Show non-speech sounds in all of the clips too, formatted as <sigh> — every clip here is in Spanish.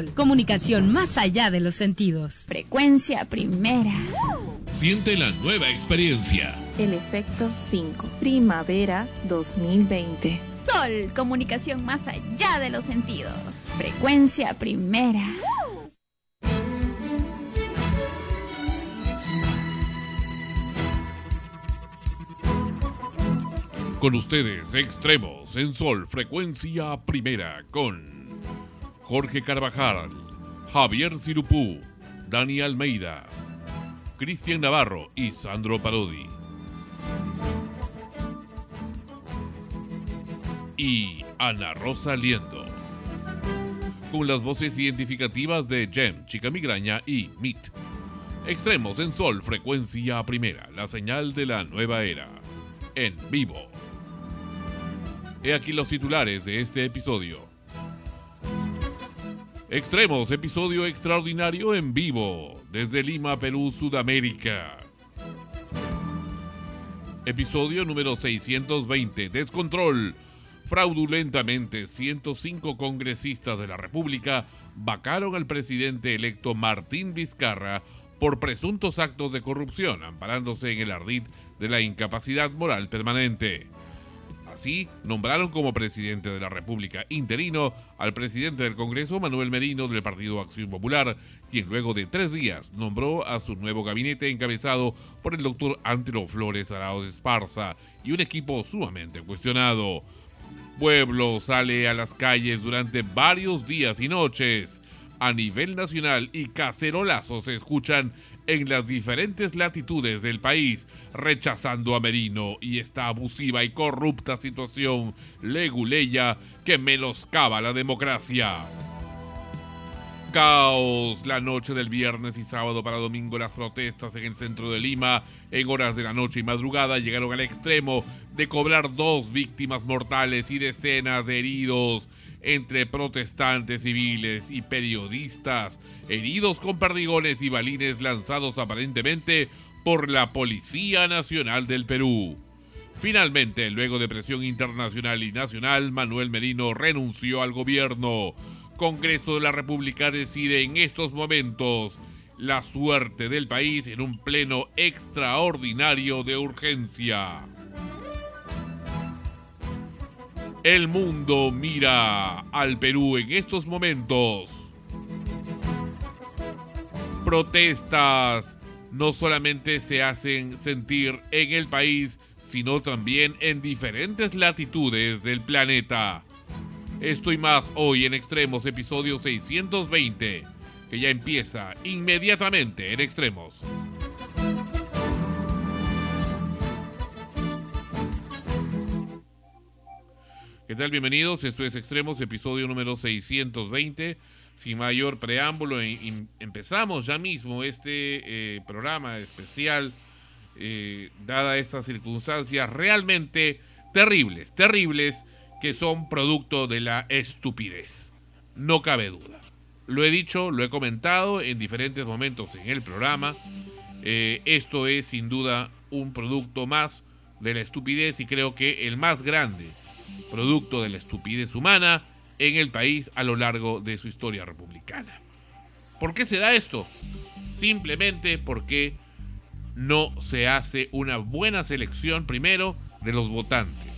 Sol, comunicación más allá de los sentidos. Frecuencia primera. Siente la nueva experiencia. El efecto 5. Primavera 2020. Sol, comunicación más allá de los sentidos. Frecuencia primera. Con ustedes, extremos en Sol, frecuencia primera, con Jorge Carvajal, Javier Cirupú, Dani Almeida, Cristian Navarro y Sandro Parodi. Y Ana Rosa Liendo. Con las voces identificativas de Jem, Chica Migraña y Meet. Extremos en Sol, frecuencia primera, la señal de la nueva era. En vivo. He aquí los titulares de este episodio. Extremos, episodio extraordinario en vivo, desde Lima, Perú, Sudamérica. Episodio número 620, Descontrol. Fraudulentamente, 105 congresistas de la República vacaron al presidente electo Martín Vizcarra por presuntos actos de corrupción, amparándose en el ardid de la incapacidad moral permanente. Así, nombraron como presidente de la República interino al presidente del Congreso, Manuel Merino, del Partido Acción Popular, quien luego de tres días nombró a su nuevo gabinete encabezado por el doctor Antero Flores Arauz Esparza y un equipo sumamente cuestionado. Pueblo sale a las calles durante varios días y noches. A nivel nacional y cacerolazos se escuchan en las diferentes latitudes del país, rechazando a Merino y esta abusiva y corrupta situación leguleya que menoscaba la democracia. Caos la noche del viernes y sábado para domingo las protestas en el centro de Lima en horas de la noche y madrugada llegaron al extremo de cobrar dos víctimas mortales y decenas de heridos entre protestantes civiles y periodistas, heridos con perdigones y balines lanzados aparentemente por la Policía Nacional del Perú. Finalmente, luego de presión internacional y nacional, Manuel Merino renunció al gobierno. Congreso de la República decide en estos momentos la suerte del país en un pleno extraordinario de urgencia. El mundo mira al Perú en estos momentos. Protestas no solamente se hacen sentir en el país, sino también en diferentes latitudes del planeta. Esto y más hoy en Extremos, episodio 620, que ya empieza inmediatamente en Extremos. ¿Qué tal? Bienvenidos. Esto es Extremos, episodio número 620. Sin mayor preámbulo, em, empezamos ya mismo este eh, programa especial, eh, dada estas circunstancias realmente terribles, terribles, que son producto de la estupidez. No cabe duda. Lo he dicho, lo he comentado en diferentes momentos en el programa. Eh, esto es sin duda un producto más de la estupidez y creo que el más grande producto de la estupidez humana en el país a lo largo de su historia republicana. ¿Por qué se da esto? Simplemente porque no se hace una buena selección, primero, de los votantes.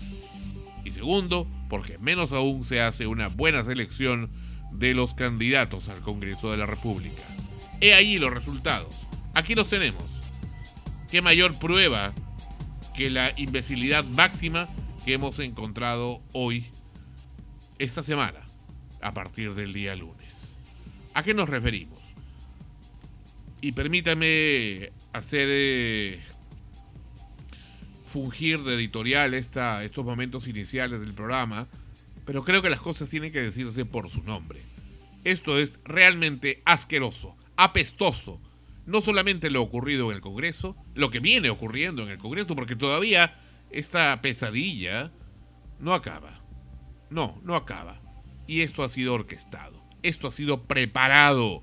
Y segundo, porque menos aún se hace una buena selección de los candidatos al Congreso de la República. He ahí los resultados. Aquí los tenemos. ¿Qué mayor prueba que la imbecilidad máxima que hemos encontrado hoy, esta semana, a partir del día lunes. ¿A qué nos referimos? Y permítame hacer eh, fungir de editorial esta, estos momentos iniciales del programa, pero creo que las cosas tienen que decirse por su nombre. Esto es realmente asqueroso, apestoso. No solamente lo ocurrido en el Congreso, lo que viene ocurriendo en el Congreso, porque todavía esta pesadilla no acaba. No, no acaba. Y esto ha sido orquestado. Esto ha sido preparado.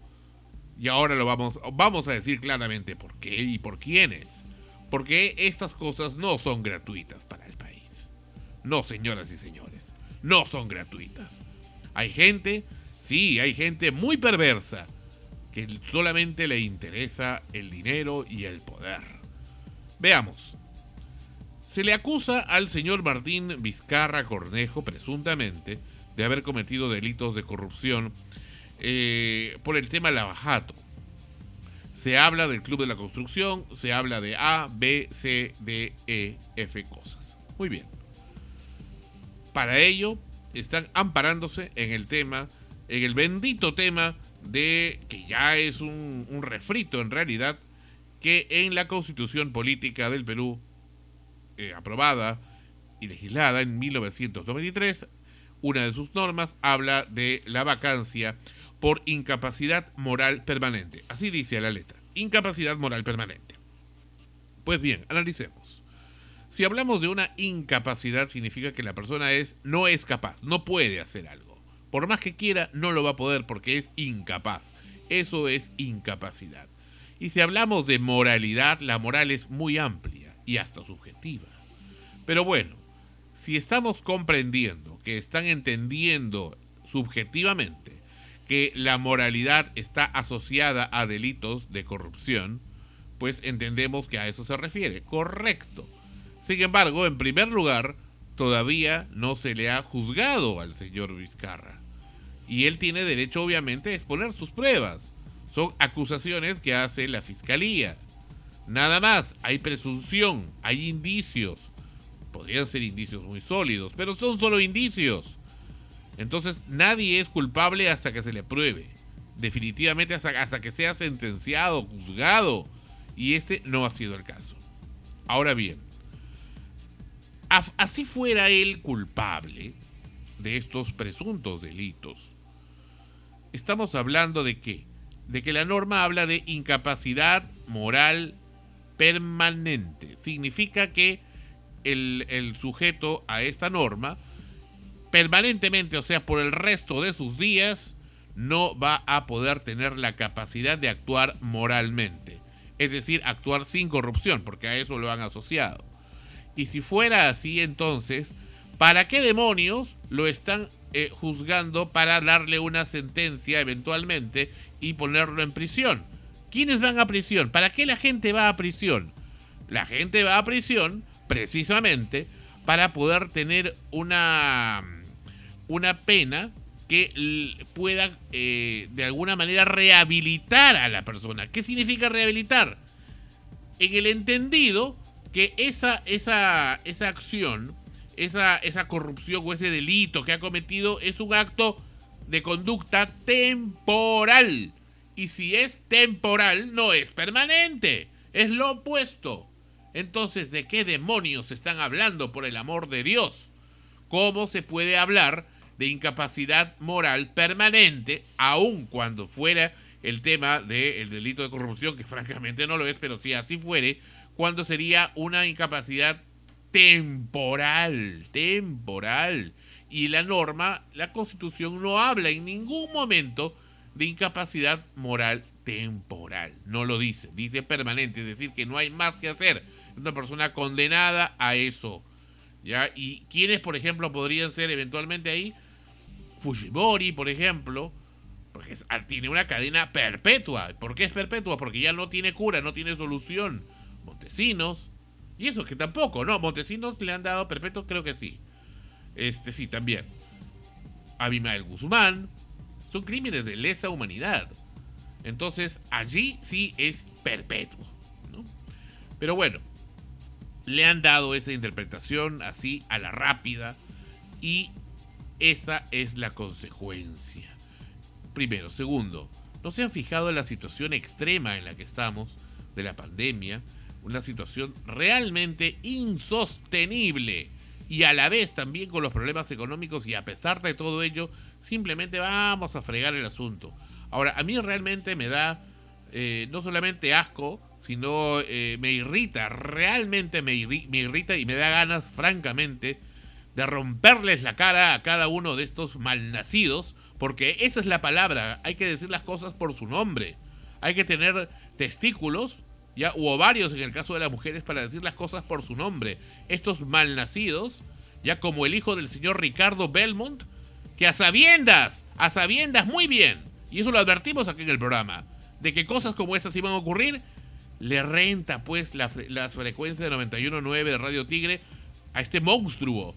Y ahora lo vamos, vamos a decir claramente por qué y por quiénes. Porque estas cosas no son gratuitas para el país. No, señoras y señores. No son gratuitas. Hay gente Sí, hay gente muy perversa que solamente le interesa el dinero y el poder. Veamos. Se le acusa al señor Martín Vizcarra Cornejo, presuntamente, de haber cometido delitos de corrupción eh, por el tema lavajato. Se habla del Club de la Construcción, se habla de A, B, C, D, E, F cosas. Muy bien. Para ello, están amparándose en el tema, en el bendito tema de que ya es un, refrito en realidad, que en la constitución política del Perú, eh, aprobada y legislada en 1993, una de sus normas habla de la vacancia por incapacidad moral permanente. Así dice la letra, incapacidad moral permanente. Pues bien, analicemos. Si hablamos de una incapacidad significa que la persona es no es capaz, no puede hacer algo. Por más que quiera, no lo va a poder porque es incapaz. Eso es incapacidad. Y si hablamos de moralidad, la moral es muy amplia y hasta subjetiva. Pero bueno, si estamos comprendiendo que están entendiendo subjetivamente que la moralidad está asociada a delitos de corrupción, pues entendemos que a eso se refiere. Correcto. Sin embargo, en primer lugar, todavía no se le ha juzgado al señor Vizcarra. Y él tiene derecho, obviamente, a exponer sus pruebas. Son acusaciones que hace la fiscalía. Nada más, hay presunción, hay indicios. Podrían ser indicios muy sólidos, pero son solo indicios. Entonces nadie es culpable hasta que se le pruebe. Definitivamente hasta, que sea sentenciado, juzgado. Y este no ha sido el caso. Ahora bien, así fuera él culpable de estos presuntos delitos, estamos hablando de qué? De que la norma habla de incapacidad moral permanente. Significa que el, sujeto a esta norma permanentemente, o sea, por el resto de sus días, no va a poder tener la capacidad de actuar moralmente. Es decir, actuar sin corrupción, porque a eso lo han asociado. Y si fuera así, entonces, ¿para qué demonios lo están eh, juzgando para darle una sentencia eventualmente y ponerlo en prisión? ¿Quiénes van a prisión? ¿Para qué la gente va a prisión? La gente va a prisión precisamente para poder tener una una pena que pueda eh, de alguna manera rehabilitar a la persona. ¿Qué significa rehabilitar? En el entendido que esa, esa, esa acción, esa, esa corrupción o ese delito que ha cometido es un acto de conducta temporal. Y si es temporal, no es permanente. Es lo opuesto. Entonces, ¿de qué demonios están hablando por el amor de Dios? ¿Cómo se puede hablar de incapacidad moral permanente, aun cuando fuera el tema del delito de corrupción, que francamente no lo es, pero si así fuere, cuando sería una incapacidad temporal, temporal. Y la norma, la constitución no habla en ningún momento de incapacidad moral temporal, no lo dice, dice permanente, es decir, que no hay más que hacer. Una persona condenada a eso. ¿ya? ¿Y quiénes, por ejemplo, podrían ser eventualmente ahí? Fujimori, por ejemplo, porque ah, tiene una cadena perpetua. ¿Por qué es perpetua? Porque ya no tiene cura, no tiene solución. Montesinos, y eso que tampoco, ¿no? Montesinos le han dado perpetuo, creo que sí. Este sí, también. Abimael Guzmán, son crímenes de lesa humanidad. Entonces, allí sí es perpetuo, ¿no? Pero bueno, le han dado esa interpretación así a la rápida y esa es la consecuencia. Primero. Segundo, ¿no se han fijado en la situación extrema en la que estamos de la pandemia? Una situación realmente insostenible y a la vez también con los problemas económicos y a pesar de todo ello, simplemente vamos a fregar el asunto. Ahora, a mí realmente me da eh, no solamente asco, sino eh, me irrita, realmente me, me irrita y me da ganas, francamente, de romperles la cara a cada uno de estos malnacidos, porque esa es la palabra, hay que decir las cosas por su nombre. Hay que tener testículos, ya, u ovarios en el caso de las mujeres, para decir las cosas por su nombre. Estos malnacidos, ya como el hijo del señor Ricardo Belmont, que a sabiendas, a sabiendas muy bien, y eso lo advertimos aquí en el programa, de que cosas como esas iban a ocurrir, le renta pues la, las frecuencias de 91.9 de Radio Tigre a este monstruo,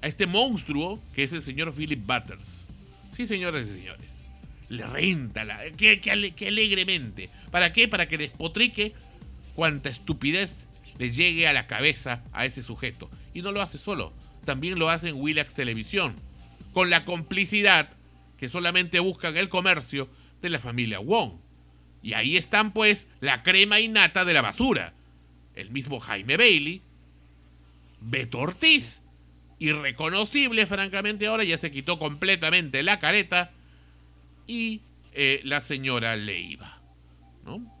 a este monstruo que es el señor Philip Butters. Sí, señores y señores. Le renta, la, que, que, alegremente. ¿Para qué? Para que despotrique cuanta estupidez le llegue a la cabeza a ese sujeto. Y no lo hace solo, también lo hace en Willax Televisión, con la complicidad que solamente buscan el comercio de la familia Wong. Y ahí están pues la crema innata de la basura. El mismo Jaime Bailey, Beto Ortiz, irreconocible francamente ahora, ya se quitó completamente la careta, y eh, la señora Leiva, ¿no?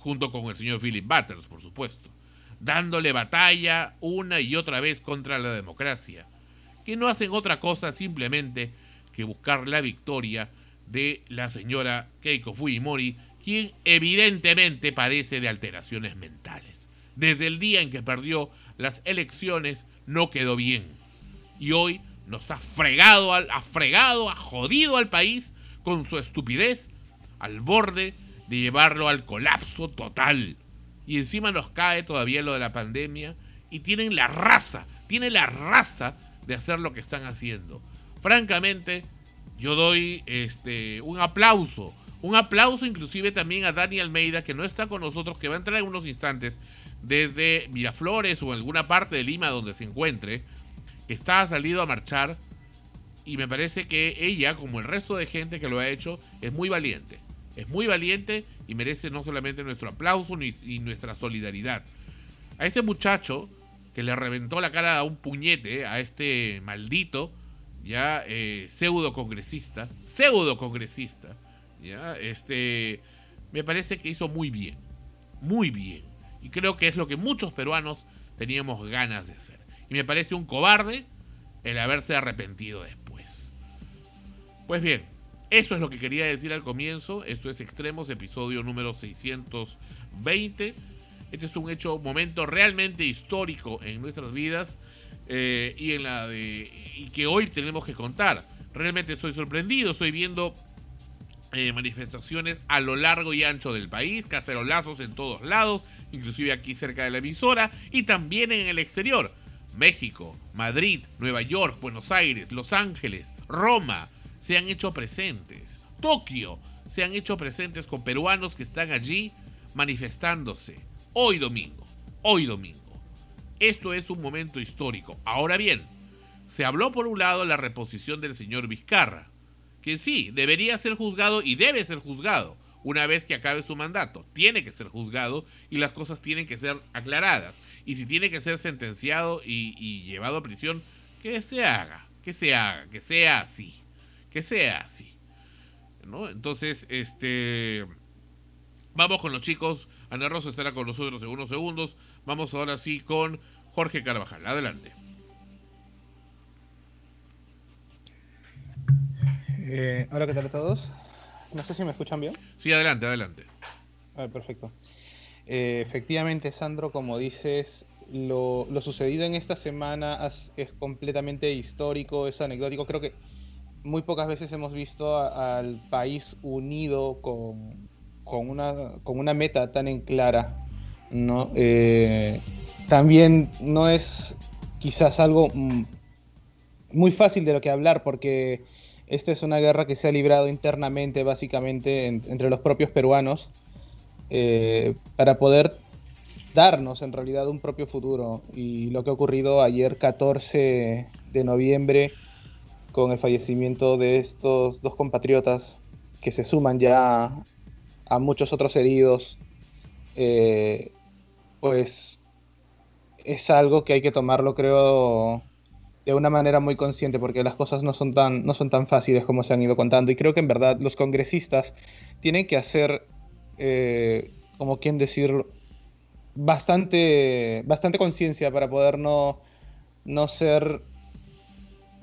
Junto con el señor Philip Butters, por supuesto, dándole batalla una y otra vez contra la democracia, que no hacen otra cosa simplemente que buscar la victoria de la señora Keiko Fujimori, quien evidentemente padece de alteraciones mentales. Desde el día en que perdió las elecciones no quedó bien. Y hoy nos ha fregado, ha fregado, ha jodido al país con su estupidez al borde de llevarlo al colapso total. Y encima nos cae todavía lo de la pandemia y tienen la raza, tienen la raza de hacer lo que están haciendo. Francamente, yo doy este, un aplauso. Un aplauso inclusive también a Dani Almeida, que no está con nosotros, que va a entrar en unos instantes desde Miraflores o alguna parte de Lima donde se encuentre, está salido a marchar y me parece que ella, como el resto de gente que lo ha hecho, es muy valiente. Es muy valiente y merece no solamente nuestro aplauso y nuestra solidaridad. A ese muchacho que le reventó la cara a un puñete, a este maldito, ya eh, pseudo congresista, pseudo congresista, ya este, me parece que hizo muy bien, muy bien. Y creo que es lo que muchos peruanos teníamos ganas de hacer. Y me parece un cobarde el haberse arrepentido después. Pues bien, eso es lo que quería decir al comienzo. Esto es Extremos, episodio número 620. Este es un hecho, momento realmente histórico en nuestras vidas eh, y en la de que hoy tenemos que contar. Realmente estoy sorprendido, estoy viendo eh, manifestaciones a lo largo y ancho del país, cacerolazos en todos lados, inclusive aquí cerca de la emisora y también en el exterior. México, Madrid, Nueva York, Buenos Aires, Los Ángeles, Roma se han hecho presentes. Tokio se han hecho presentes con peruanos que están allí manifestándose. Hoy domingo, hoy domingo. Esto es un momento histórico. Ahora bien, se habló por un lado la reposición del señor Vizcarra, que sí, debería ser juzgado y debe ser juzgado una vez que acabe su mandato. Tiene que ser juzgado y las cosas tienen que ser aclaradas y si tiene que ser sentenciado y, llevado a prisión, que se haga, que se haga, que sea así, que sea así. ¿no? Entonces, este, vamos con los chicos. Ana Rosa estará con nosotros en unos segundos. Vamos ahora sí con Jorge Carvajal. Adelante. Eh, hola, ¿qué tal a todos? No sé si me escuchan bien. Sí, adelante, adelante. A ver, perfecto. Eh, efectivamente, Sandro, como dices, lo, sucedido en esta semana es, completamente histórico, es anecdótico. Creo que muy pocas veces hemos visto al país unido con, una, con una meta tan en clara. ¿no? Eh, también no es quizás algo mm, muy fácil de lo que hablar porque esta es una guerra que se ha librado internamente, básicamente, entre los propios peruanos. Eh, para poder darnos en realidad un propio futuro. Y lo que ha ocurrido ayer 14 de noviembre con el fallecimiento de estos dos compatriotas que se suman ya a, muchos otros heridos, eh, pues es algo que hay que tomarlo, creo, de una manera muy consciente, porque las cosas no son tan, no son tan fáciles como se han ido contando. Y creo que en verdad los congresistas tienen que hacer eh, como quien decir, bastante, bastante conciencia para poder no, no ser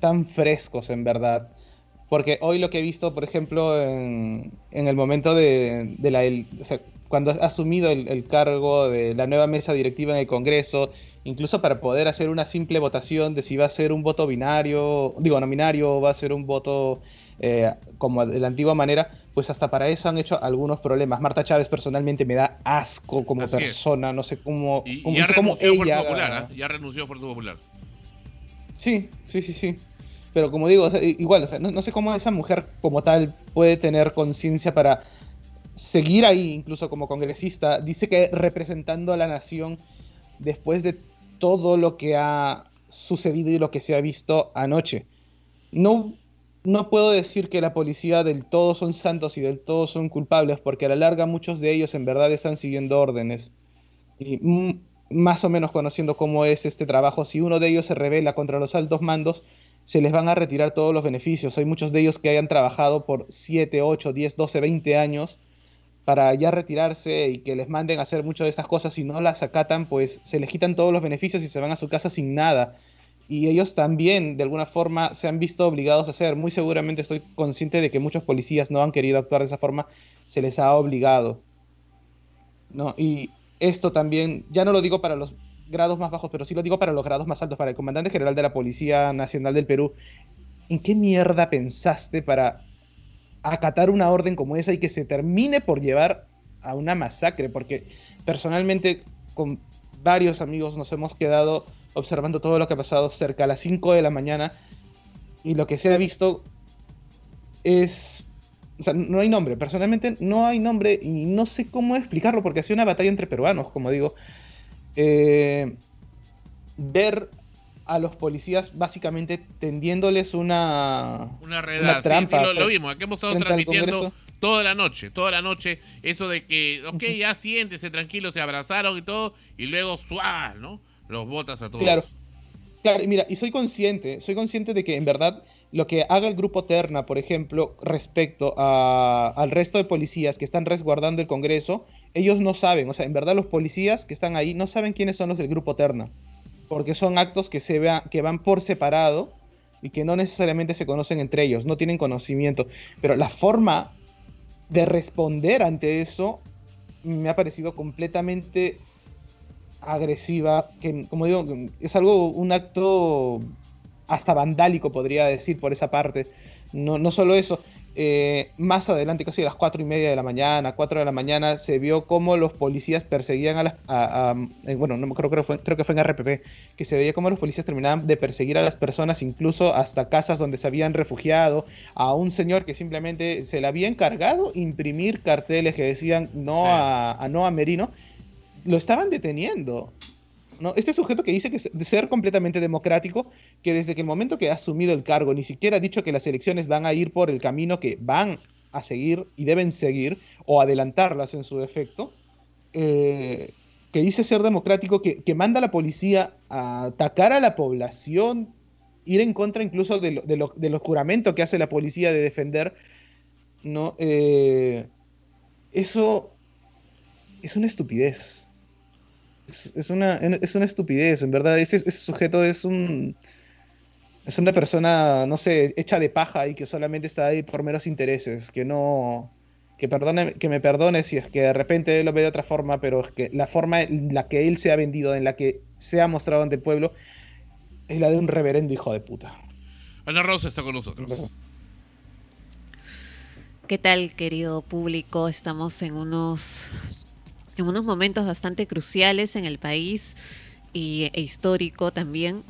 tan frescos en verdad. Porque hoy lo que he visto, por ejemplo, en, el momento de, la... cuando ha asumido el, cargo de la nueva mesa directiva en el Congreso, incluso para poder hacer una simple votación de si va a ser un voto binario, digo, nominario, o va a ser un voto eh, como de la antigua manera, pues hasta para eso han hecho algunos problemas. Marta Chávez personalmente me da asco como persona, no sé cómo, y, ya renunció ella... Popular, ¿eh? Ya renunció a Fuerza Popular. Sí, sí, sí, sí. Pero como digo, igual, no, sé cómo esa mujer como tal puede tener conciencia para seguir ahí, incluso como congresista. Dice que representando a la nación después de todo lo que ha sucedido y lo que se ha visto anoche. No, no puedo decir que la policía del todo son santos y del todo son culpables, porque a la larga muchos de ellos en verdad están siguiendo órdenes. Y más o menos conociendo cómo es este trabajo, si uno de ellos se revela contra los altos mandos, se les van a retirar todos los beneficios. Hay muchos de ellos que hayan trabajado por 7, 8, 10, 12, 20 años para ya retirarse y que les manden a hacer muchas de esas cosas y no las acatan, pues se les quitan todos los beneficios y se van a su casa sin nada. Y ellos también, de alguna forma, se han visto obligados a hacer. Muy seguramente estoy consciente de que muchos policías no han querido actuar de esa forma, se les ha obligado. ¿no? Y esto también, ya no lo digo para los grados más bajos, pero sí lo digo para los grados más altos, para el comandante general de la Policía Nacional del Perú. ¿En qué mierda pensaste para acatar una orden como esa y que se termine por llevar a una masacre? Porque personalmente con varios amigos nos hemos quedado observando todo lo que ha pasado cerca a las 5 de la mañana y lo que se ha visto es... O sea, no hay nombre, personalmente no hay nombre y no sé cómo explicarlo porque ha sido una batalla entre peruanos, como digo. Eh, ver a los policías básicamente tendiéndoles una, una, una trampa. Sí, lo, vimos, aquí hemos estado transmitiendo toda la noche, toda la noche, eso de que, ok, ya siéntese tranquilo, se abrazaron y todo, y luego suá, ¿no? Los botas a todos. Claro, claro, y mira, y soy consciente, soy consciente de que en verdad lo que haga el grupo Terna, por ejemplo, respecto a, al resto de policías que están resguardando el Congreso, ellos no saben, o sea, en verdad los policías que están ahí no saben quiénes son los del grupo Terna, porque son actos que, se vea, que van por separado y que no necesariamente se conocen entre ellos, no tienen conocimiento, pero la forma de responder ante eso me ha parecido completamente agresiva, que como digo, es algo, un acto hasta vandálico podría decir por esa parte. No, no solo eso, eh, más adelante, casi a las 4 y media de la mañana, 4 de la mañana, se vio cómo los policías perseguían a las... Eh, bueno, no creo, creo, fue, creo que fue en RPP, que se veía cómo los policías terminaban de perseguir a las personas, incluso hasta casas donde se habían refugiado, a un señor que simplemente se le había encargado imprimir carteles que decían no a, a no a Merino, lo estaban deteniendo. ¿No? Este sujeto que dice que de ser completamente democrático, que desde que el momento que ha asumido el cargo ni siquiera ha dicho que las elecciones van a ir por el camino que van a seguir y deben seguir, o adelantarlas en su defecto, eh, que dice ser democrático, que, manda a la policía a atacar a la población, ir en contra incluso de lo, del juramento que hace la policía de defender, ¿no? Eh, eso es una estupidez es, una, es una estupidez, en verdad. Ese, sujeto es un. Es una persona, no sé, hecha de paja y que solamente está ahí por meros intereses. Que no. Que, perdone, que me perdone si es que de repente él lo ve de otra forma, pero es que la forma en la que él se ha vendido, en la que se ha mostrado ante el pueblo, es la de un reverendo hijo de puta. Ana Rosa está con nosotros. ¿Qué tal, querido público? Estamos en unos en unos momentos bastante cruciales en el país y, e histórico también.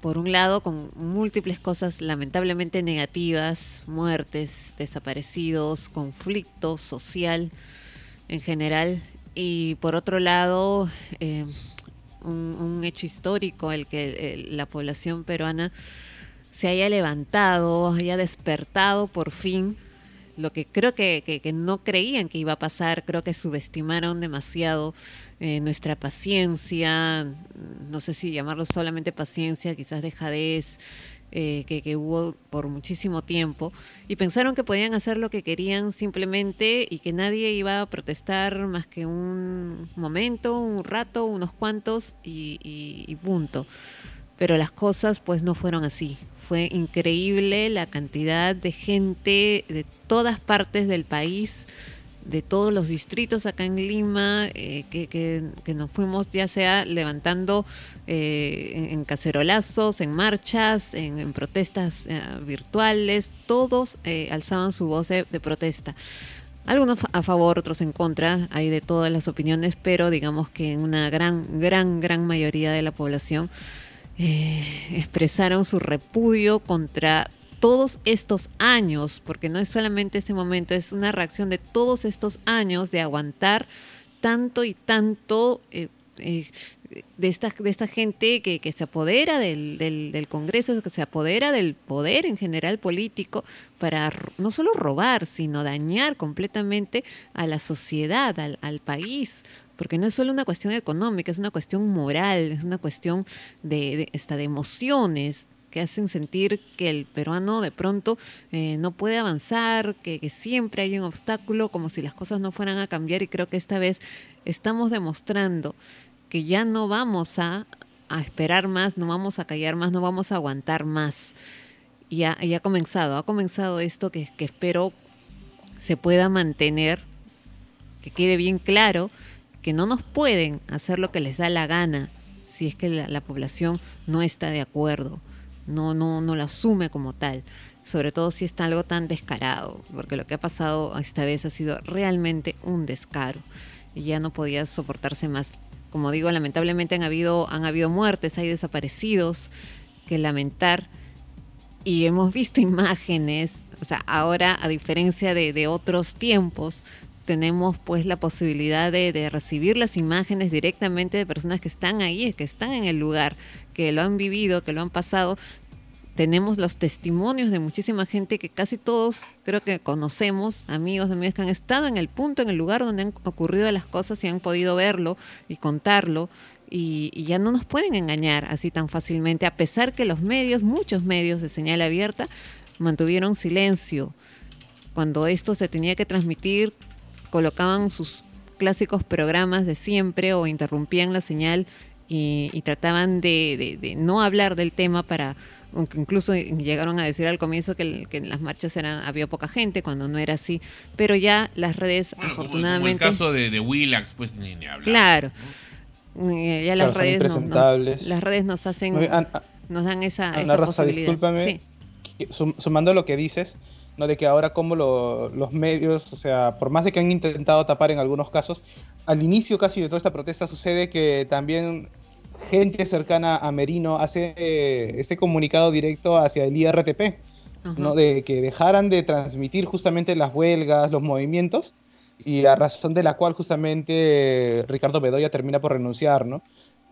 Por un lado, con múltiples cosas lamentablemente negativas, muertes, desaparecidos, conflicto social en general. Y por otro lado, eh, un, hecho histórico, el que la población peruana se haya levantado, haya despertado por fin lo que creo que, no creían que iba a pasar, creo que subestimaron demasiado eh, nuestra paciencia, no sé si llamarlo solamente paciencia, quizás dejadez, eh, que, que, hubo por muchísimo tiempo, y pensaron que podían hacer lo que querían simplemente y que nadie iba a protestar más que un momento, un rato, unos cuantos y, y punto. Pero las cosas pues no fueron así. Fue increíble la cantidad de gente de todas partes del país, de todos los distritos acá en Lima, eh, que, que, nos fuimos ya sea levantando eh, en, cacerolazos, en marchas, en, protestas eh, virtuales, todos alzaban su voz de, protesta. Algunos a favor, otros en contra, hay de todas las opiniones, pero digamos que en una gran, gran, gran mayoría de la población expresaron su repudio contra todos estos años, porque no es solamente este momento, es una reacción de todos estos años de aguantar tanto y tanto eh, eh, de, esta, de esta gente que, se apodera del, del, Congreso, que se apodera del poder en general político para no solo robar, sino dañar completamente a la sociedad, al país porque no es solo una cuestión económica, es una cuestión moral, es una cuestión de, de, de emociones, que hacen sentir que el peruano de pronto eh, no puede avanzar, que, siempre hay un obstáculo, como si las cosas no fueran a cambiar y creo que esta vez estamos demostrando que ya no vamos a, esperar más, no vamos a callar más, no vamos a aguantar más. Y ha, ha comenzado, ha comenzado esto que, que espero se pueda mantener, que quede bien claro que no nos pueden hacer lo que les da la gana si es que la población no está de acuerdo no, no, no lo asume como tal, sobre todo si está algo tan descarado, porque lo que ha pasado esta vez ha sido realmente un descaro y ya no podía soportarse más. Como digo, lamentablemente han habido, han habido muertes, hay desaparecidos que lamentar y hemos visto <laughs> imágenes, o sea, ahora a diferencia de, de otros tiempos, tenemos pues la posibilidad de, de, recibir las imágenes directamente de personas que están ahí, que están en el lugar, que lo han vivido, que lo han pasado. Tenemos los testimonios de muchísima gente que casi todos creo que conocemos, amigos, amigas que han estado en el punto, en el lugar donde han ocurrido las cosas y han podido verlo y contarlo. Y, y, ya no nos pueden engañar así tan fácilmente, a pesar que los medios, muchos medios de señal abierta, mantuvieron silencio. Cuando esto se tenía que transmitir, colocaban sus clásicos programas de siempre o interrumpían la señal y, trataban de, no hablar del tema para, aunque incluso llegaron a decir al comienzo que, en las marchas eran, había poca gente, cuando no era así, pero ya las redes, afortunadamente... Como, el caso de, Willax, pues ni, hablar. Claro, eh, ya las redes, las redes nos hacen, nos dan esa, esa posibilidad. sumando lo que dices, ¿no? De que ahora como los medios, o sea, por más de que han intentado tapar en algunos casos, al inicio casi de toda esta protesta sucede que también gente cercana a Merino hace eh, este comunicado directo hacia el IRTP, ¿no? De que dejaran de transmitir justamente las huelgas, los movimientos, y a razón de la cual justamente Ricardo Bedoya termina por renunciar, ¿no?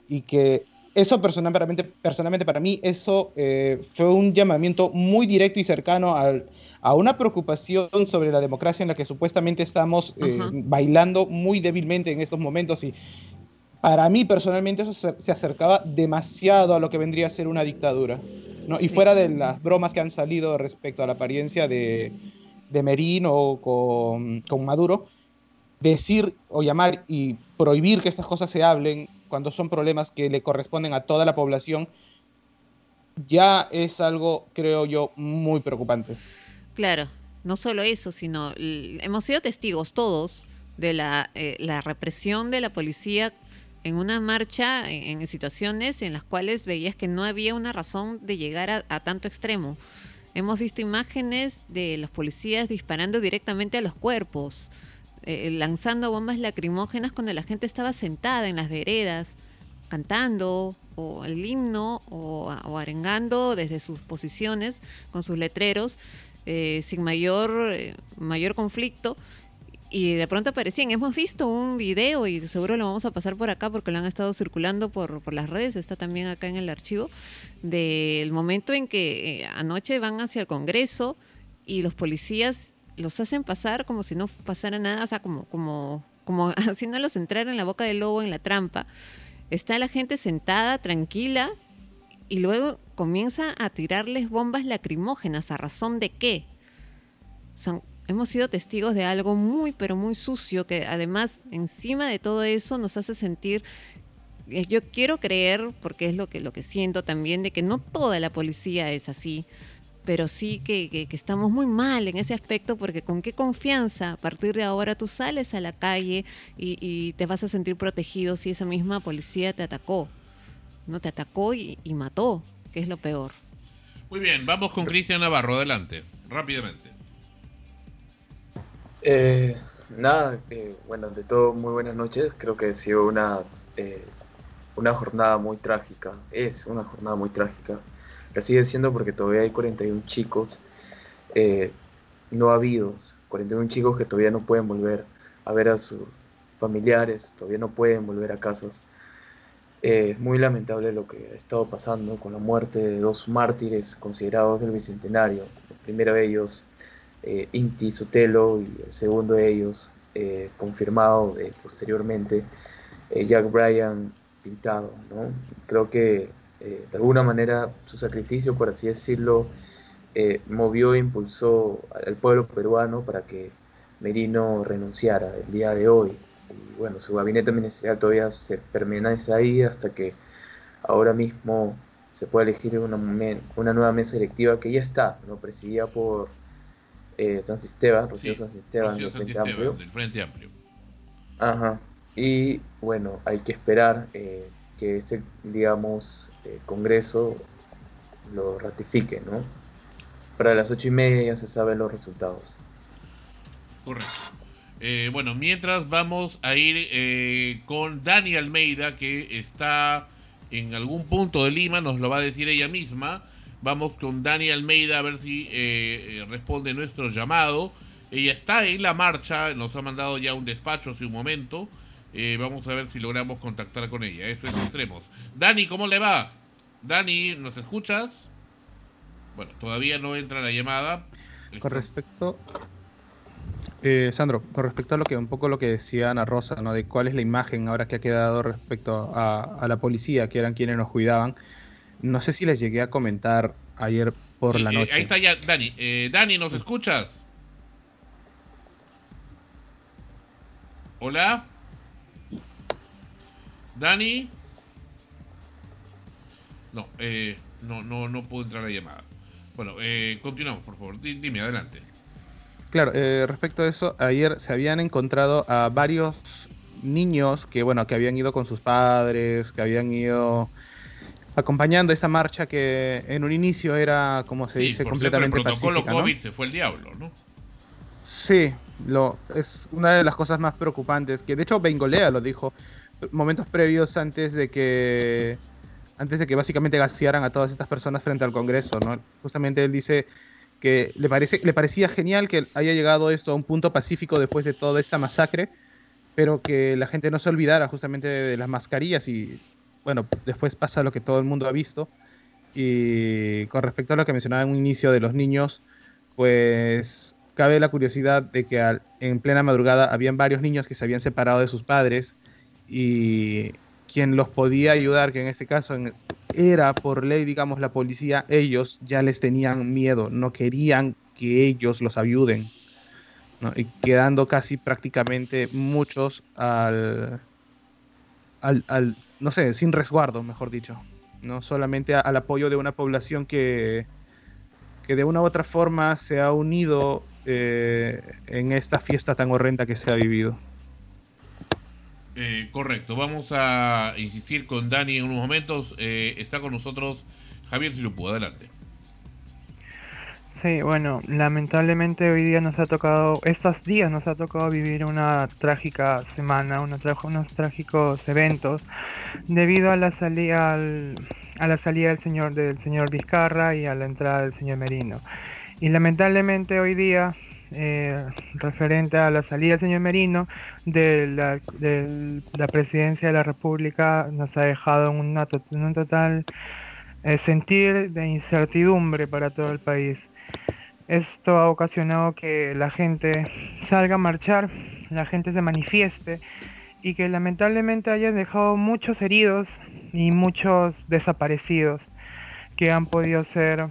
Y que eso personalmente, personalmente para mí, eso eh, fue un llamamiento muy directo y cercano al, a una preocupación sobre la democracia en la que supuestamente estamos eh, bailando muy débilmente en estos momentos y para mí personalmente eso se, acercaba demasiado a lo que vendría a ser una dictadura. ¿no? Y fuera de las bromas que han salido respecto a la apariencia de, de Merino o con, con Maduro, decir o llamar y prohibir que estas cosas se hablen cuando son problemas que le corresponden a toda la población, ya es algo, creo yo, muy preocupante. Claro, no solo eso, sino hemos sido testigos todos de la, eh, la represión de la policía en una marcha, en, situaciones en las cuales veías que no había una razón de llegar a, tanto extremo. Hemos visto imágenes de los policías disparando directamente a los cuerpos, eh, lanzando bombas lacrimógenas cuando la gente estaba sentada en las veredas, cantando o el himno o, o arengando desde sus posiciones con sus letreros eh, sin mayor, eh, mayor conflicto. Y de pronto aparecían. Hemos visto un video y seguro lo vamos a pasar por acá porque lo han estado circulando por, por las redes, está también acá en el archivo, del momento en que eh, anoche van hacia el Congreso y los policías los hacen pasar como si no pasara nada, o sea, como, como, como <laughs> haciéndolos entrar en la boca del lobo, en la trampa. Está la gente sentada, tranquila, y luego comienza a tirarles bombas lacrimógenas. ¿A razón de qué? hemos sido testigos de algo muy, pero muy sucio que además, encima de todo eso, nos hace sentir eh, yo quiero creer, porque es lo que, lo que siento también, de que no toda la policía es así, pero sí que, estamos muy mal en ese aspecto porque con qué confianza a partir de ahora tú sales a la calle y, te vas a sentir protegido si esa misma policía te atacó, no te atacó y, mató, que es lo peor. Muy bien, vamos con Cristian Navarro, adelante, rápidamente. Eh, nada, eh, bueno, de todo, muy buenas noches. Creo que ha sido una, eh, una jornada muy trágica. Es una jornada muy trágica. La sigue siendo porque todavía hay 41 chicos eh, no habidos, 41 chicos que todavía no pueden volver a ver a sus familiares, todavía no pueden volver a casas. Es muy lamentable lo que ha estado pasando con la muerte de dos mártires considerados del Bicentenario. El primero de ellos, eh, Inti Sotelo, y el segundo de ellos, eh, confirmado posteriormente, Jack Bryan Pintado. Creo que eh, de alguna manera su sacrificio, por así decirlo, eh, movió e impulsó al pueblo peruano para que Merino renunciara el día de hoy. Y bueno, su gabinete ministerial todavía se permanece ahí hasta que ahora mismo se pueda elegir una, una nueva mesa directiva que ya está, ¿no? presidida por eh, San Esteban, Rocío San Esteban, del, Frente Amplio. del Frente Amplio. Ajá. Y bueno, hay que esperar que ese, digamos, eh, Congreso lo ratifique, ¿no? Para las ocho y media ya se saben los resultados. Correcto. Eh, bueno, mientras vamos a ir eh, con Dani Almeida, que está en algún punto de Lima, nos lo va a decir ella misma. Vamos con Dani Almeida a ver si responde nuestro llamado. Ella está en la marcha, nos ha mandado ya un despacho hace un momento. Eh, vamos a ver si logramos contactar con ella. Esto es extremos. Dani, ¿cómo le va? Dani, ¿nos escuchas? Bueno, todavía no entra la llamada. Con respecto, eh, Sandro, con respecto a lo que un poco lo que decía Ana Rosa, ¿no? De cuál es la imagen ahora que ha quedado respecto a, la policía, que eran quienes nos cuidaban. No sé si les llegué a comentar ayer por la eh, noche. ahí está ya, Dani. Dani, ¿nos escuchas? Hola. Dani. No, eh, no, no, no puedo entrar a la llamada. Bueno, eh, continuamos, por favor. Dime, adelante. Claro, eh, respecto a eso, ayer se habían encontrado a varios niños que, bueno, que habían ido con sus padres, que habían ido acompañando esta marcha que en un inicio era, como se dice, completamente el protocolo COVID se fue el diablo, ¿no? Sí, lo, es una de las cosas más preocupantes, que de hecho Bengolea lo dijo, momentos previos antes de que antes de que básicamente gasearan a todas estas personas frente al Congreso, ¿no? Justamente él dice que le, parece, le parecía genial que haya llegado esto a un punto pacífico después de toda esta masacre, pero que la gente no se olvidara justamente de, las mascarillas y, bueno, después pasa lo que todo el mundo ha visto. Y con respecto a lo que mencionaba en un inicio de los niños, pues cabe la curiosidad de que en plena madrugada habían varios niños que se habían separado de sus padres y quien los podía ayudar, que en este caso era por ley, digamos, la policía, ellos ya les tenían miedo, no querían que ellos los ayuden, y quedando casi prácticamente muchos al, al, no sé, sin resguardo, mejor dicho, no solamente al apoyo de una población que, que de una u otra forma se ha unido eh, en esta fiesta tan horrenda que se ha vivido. Eh, correcto, vamos a insistir con Dani en unos momentos. Eh, está con nosotros Javier Silupu, adelante. Sí, bueno, lamentablemente hoy día nos ha tocado, estos días nos ha tocado vivir una trágica semana, una unos trágicos eventos debido a la salida a la salida del señor del señor Vizcarra y a la entrada del señor Merino. Y lamentablemente hoy día eh, referente a la salida del señor Merino de la, presidencia de la República nos ha dejado en, un total eh, sentir de incertidumbre para todo el país. Esto ha ocasionado que la gente salga a marchar, la gente se manifieste y que lamentablemente hayan dejado muchos heridos y muchos desaparecidos que han podido ser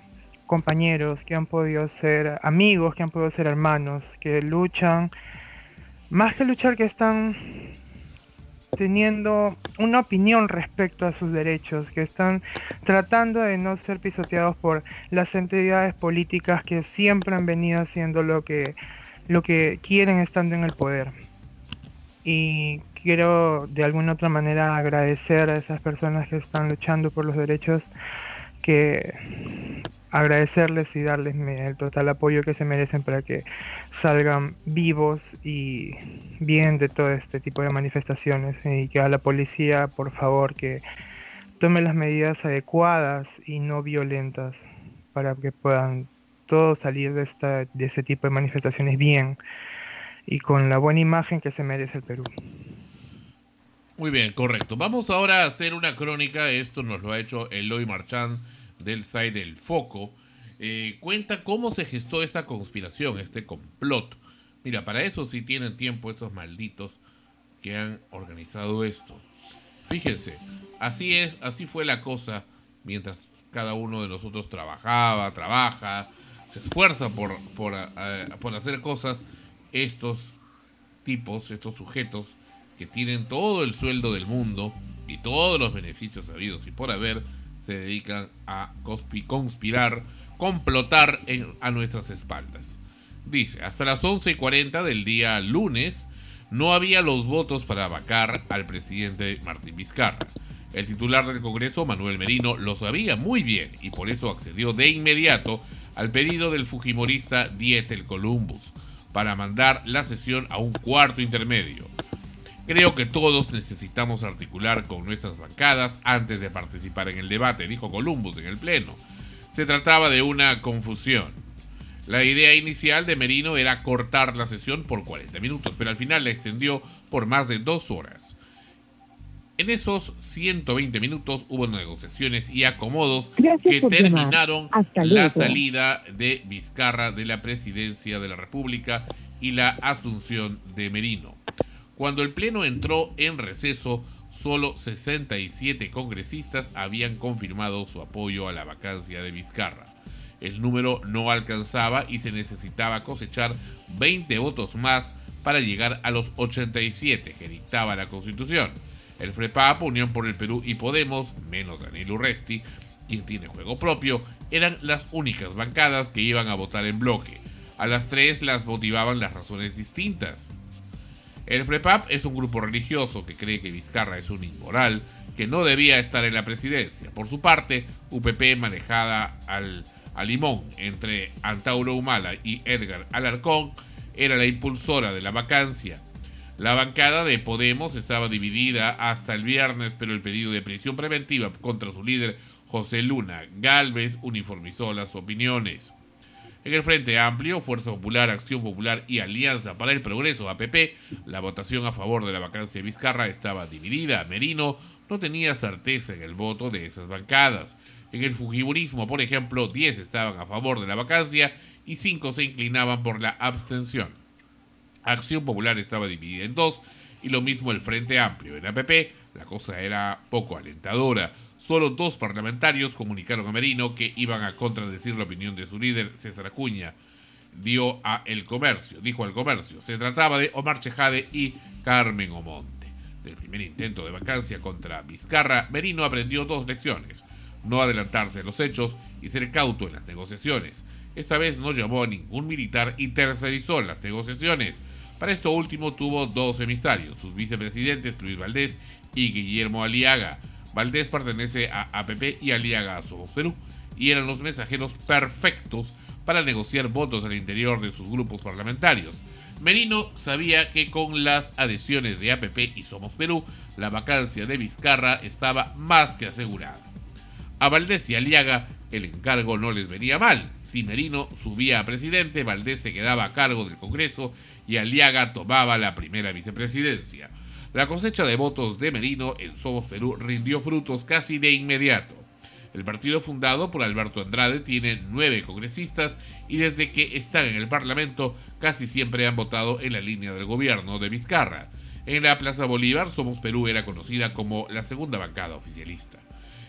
compañeros, que han podido ser amigos, que han podido ser hermanos, que luchan, más que luchar, que están teniendo una opinión respecto a sus derechos, que están tratando de no ser pisoteados por las entidades políticas que siempre han venido haciendo lo que, lo que quieren estando en el poder. Y quiero de alguna otra manera agradecer a esas personas que están luchando por los derechos que agradecerles y darles el total apoyo que se merecen para que salgan vivos y bien de todo este tipo de manifestaciones y que a la policía por favor que tome las medidas adecuadas y no violentas para que puedan todos salir de esta de ese tipo de manifestaciones bien y con la buena imagen que se merece el Perú. Muy bien, correcto. Vamos ahora a hacer una crónica. Esto nos lo ha hecho Eloy Marchand del site del Foco, eh, cuenta cómo se gestó esta conspiración, este complot. Mira, para eso sí tienen tiempo estos malditos que han organizado esto. Fíjense, así es, así fue la cosa mientras cada uno de nosotros trabajaba, trabaja, se esfuerza por, por, por hacer cosas. Estos tipos, estos sujetos que tienen todo el sueldo del mundo y todos los beneficios habidos y por haber, se dedican a conspirar, complotar a nuestras espaldas. Dice, hasta las 11.40 del día lunes no había los votos para vacar al presidente Martín Vizcarra. El titular del Congreso, Manuel Merino, lo sabía muy bien y por eso accedió de inmediato al pedido del fujimorista Dietel Columbus para mandar la sesión a un cuarto intermedio. Creo que todos necesitamos articular con nuestras bancadas antes de participar en el debate, dijo Columbus en el Pleno. Se trataba de una confusión. La idea inicial de Merino era cortar la sesión por 40 minutos, pero al final la extendió por más de dos horas. En esos 120 minutos hubo negociaciones y acomodos que terminaron la salida de Vizcarra de la presidencia de la República y la asunción de Merino. Cuando el Pleno entró en receso, solo 67 congresistas habían confirmado su apoyo a la vacancia de Vizcarra. El número no alcanzaba y se necesitaba cosechar 20 votos más para llegar a los 87 que dictaba la Constitución. El FREPAP, Unión por el Perú y Podemos, menos Daniel Urresti, quien tiene juego propio, eran las únicas bancadas que iban a votar en bloque. A las tres las motivaban las razones distintas. El FREPAP es un grupo religioso que cree que Vizcarra es un inmoral, que no debía estar en la presidencia. Por su parte, UPP, manejada al, limón entre Antauro Humala y Edgar Alarcón, era la impulsora de la vacancia. La bancada de Podemos estaba dividida hasta el viernes, pero el pedido de prisión preventiva contra su líder, José Luna Galvez, uniformizó las opiniones. En el Frente Amplio, Fuerza Popular, Acción Popular y Alianza para el Progreso, APP, la votación a favor de la vacancia de Vizcarra estaba dividida. Merino no tenía certeza en el voto de esas bancadas. En el Fujimorismo, por ejemplo, 10 estaban a favor de la vacancia y 5 se inclinaban por la abstención. Acción Popular estaba dividida en dos y lo mismo el Frente Amplio. En APP la cosa era poco alentadora. Solo dos parlamentarios comunicaron a Merino que iban a contradecir la opinión de su líder, César Acuña. Dio a El Comercio, dijo al Comercio. Se trataba de Omar Chejade y Carmen Omonte. Del primer intento de vacancia contra Vizcarra, Merino aprendió dos lecciones. No adelantarse a los hechos y ser cauto en las negociaciones. Esta vez no llamó a ningún militar y tercerizó las negociaciones. Para esto último tuvo dos emisarios, sus vicepresidentes Luis Valdés y Guillermo Aliaga. Valdés pertenece a APP y Aliaga a Somos Perú y eran los mensajeros perfectos para negociar votos al interior de sus grupos parlamentarios. Merino sabía que con las adhesiones de APP y Somos Perú, la vacancia de Vizcarra estaba más que asegurada. A Valdés y Aliaga el encargo no les venía mal. Si Merino subía a presidente, Valdés se quedaba a cargo del Congreso y Aliaga tomaba la primera vicepresidencia. La cosecha de votos de Merino en Somos Perú rindió frutos casi de inmediato. El partido fundado por Alberto Andrade tiene nueve congresistas y desde que están en el Parlamento casi siempre han votado en la línea del gobierno de Vizcarra. En la Plaza Bolívar, Somos Perú era conocida como la segunda bancada oficialista.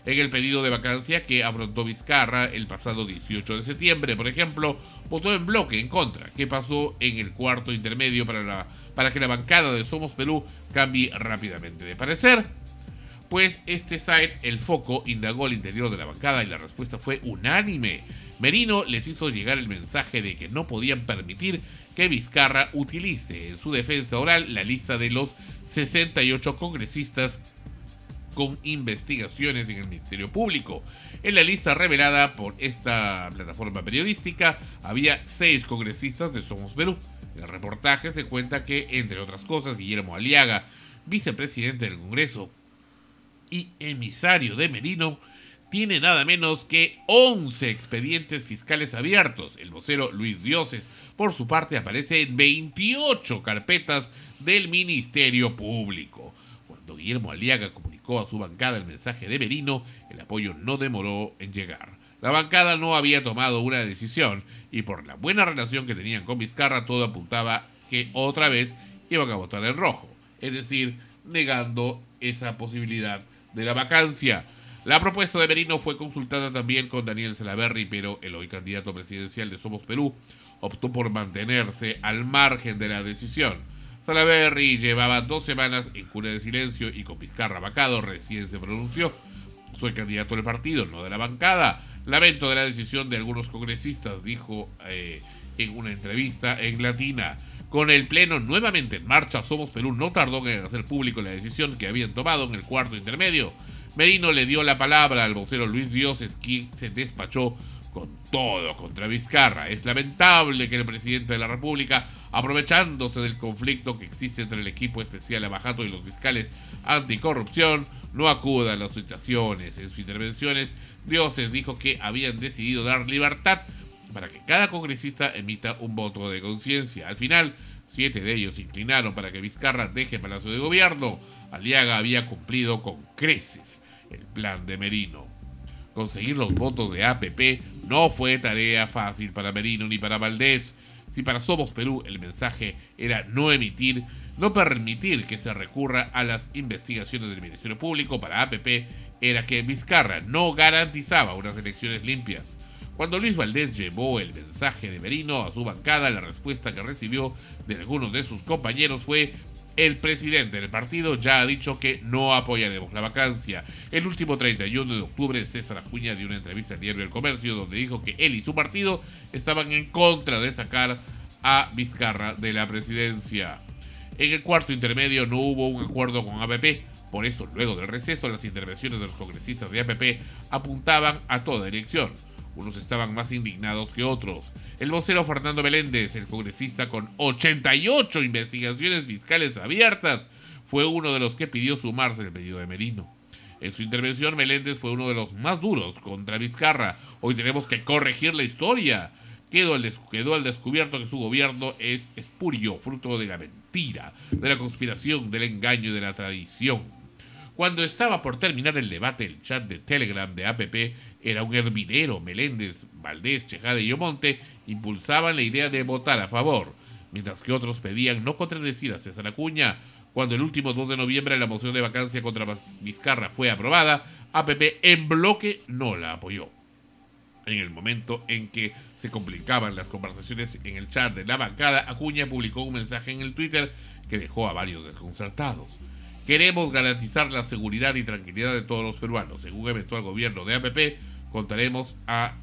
En el pedido de vacancia que afrontó Vizcarra el pasado 18 de septiembre. Por ejemplo, votó en bloque en contra. ¿Qué pasó en el cuarto intermedio para, para que la bancada de Somos Perú cambie rápidamente de parecer? Pues este site, El Foco, indagó al interior de la bancada y la respuesta fue unánime. Merino les hizo llegar el mensaje de que no podían permitir que Vizcarra utilice en su defensa oral la lista de los 68 congresistas con investigaciones en el Ministerio Público. En la lista revelada por esta plataforma periodística había seis congresistas de Somos Perú. En el reportaje se cuenta que, entre otras cosas, Guillermo Aliaga, vicepresidente del Congreso y emisario de Merino, tiene nada menos que 11 expedientes fiscales abiertos. El vocero Luis Dioses, por su parte, aparece en 28 carpetas del Ministerio Público. Cuando Guillermo Aliaga comunicó a su bancada el mensaje de Merino, el apoyo no demoró en llegar. La bancada no había tomado una decisión y por la buena relación que tenían con Vizcarra todo apuntaba que otra vez iban a votar en rojo, es decir, negando esa posibilidad de la vacancia. La propuesta de Merino fue consultada también con Daniel Salaverry, pero el hoy candidato presidencial de Somos Perú optó por mantenerse al margen de la decisión. Salaverry llevaba dos semanas en cura de silencio y con Vizcarra vacado recién se pronunció. Soy candidato del partido, no de la bancada. Lamento de la decisión de algunos congresistas, dijo eh, en una entrevista en Latina. Con el Pleno nuevamente en marcha, Somos Perú no tardó en hacer público la decisión que habían tomado en el cuarto intermedio. Merino le dio la palabra al vocero Luis Dioses, quien se despachó con todo contra Vizcarra. Es lamentable que el presidente de la República, aprovechándose del conflicto que existe entre el equipo especial Abajato y los fiscales anticorrupción, no acuda a las citaciones. En sus intervenciones, Dioses dijo que habían decidido dar libertad para que cada congresista emita un voto de conciencia. Al final, siete de ellos inclinaron para que Vizcarra deje Palacio de Gobierno. Aliaga había cumplido con creces el plan de Merino. Conseguir los votos de APP no fue tarea fácil para Merino ni para Valdés. Si para Somos Perú el mensaje era no emitir, no permitir que se recurra a las investigaciones del Ministerio Público, para APP era que Vizcarra no garantizaba unas elecciones limpias. Cuando Luis Valdés llevó el mensaje de Merino a su bancada, la respuesta que recibió de algunos de sus compañeros fue el presidente del partido ya ha dicho que no apoyaremos la vacancia. El último 31 de octubre, César Acuña dio una entrevista al diario El Comercio donde dijo que él y su partido estaban en contra de sacar a Vizcarra de la presidencia. En el cuarto intermedio no hubo un acuerdo con APP. Por eso, luego del receso, las intervenciones de los congresistas de APP apuntaban a toda dirección. Unos estaban más indignados que otros. El vocero Fernando Meléndez, el congresista con 88 investigaciones fiscales abiertas, fue uno de los que pidió sumarse al pedido de Merino. En su intervención, Meléndez fue uno de los más duros contra Vizcarra. Hoy tenemos que corregir la historia. Quedó al, descubierto que su gobierno es espurio, fruto de la mentira, de la conspiración, del engaño y de la tradición. Cuando estaba por terminar el debate, el chat de Telegram de APP era un hervidero. Meléndez, Valdés, Chejade y Omonte impulsaban la idea de votar a favor, mientras que otros pedían no contradecir a César Acuña. Cuando el último 2 de noviembre la moción de vacancia contra Vizcarra fue aprobada, APP en bloque no la apoyó. En el momento en que se complicaban las conversaciones en el chat de la bancada, Acuña publicó un mensaje en el Twitter que dejó a varios desconcertados. Queremos garantizar la seguridad y tranquilidad de todos los peruanos. Un eventual gobierno de APP contaremos a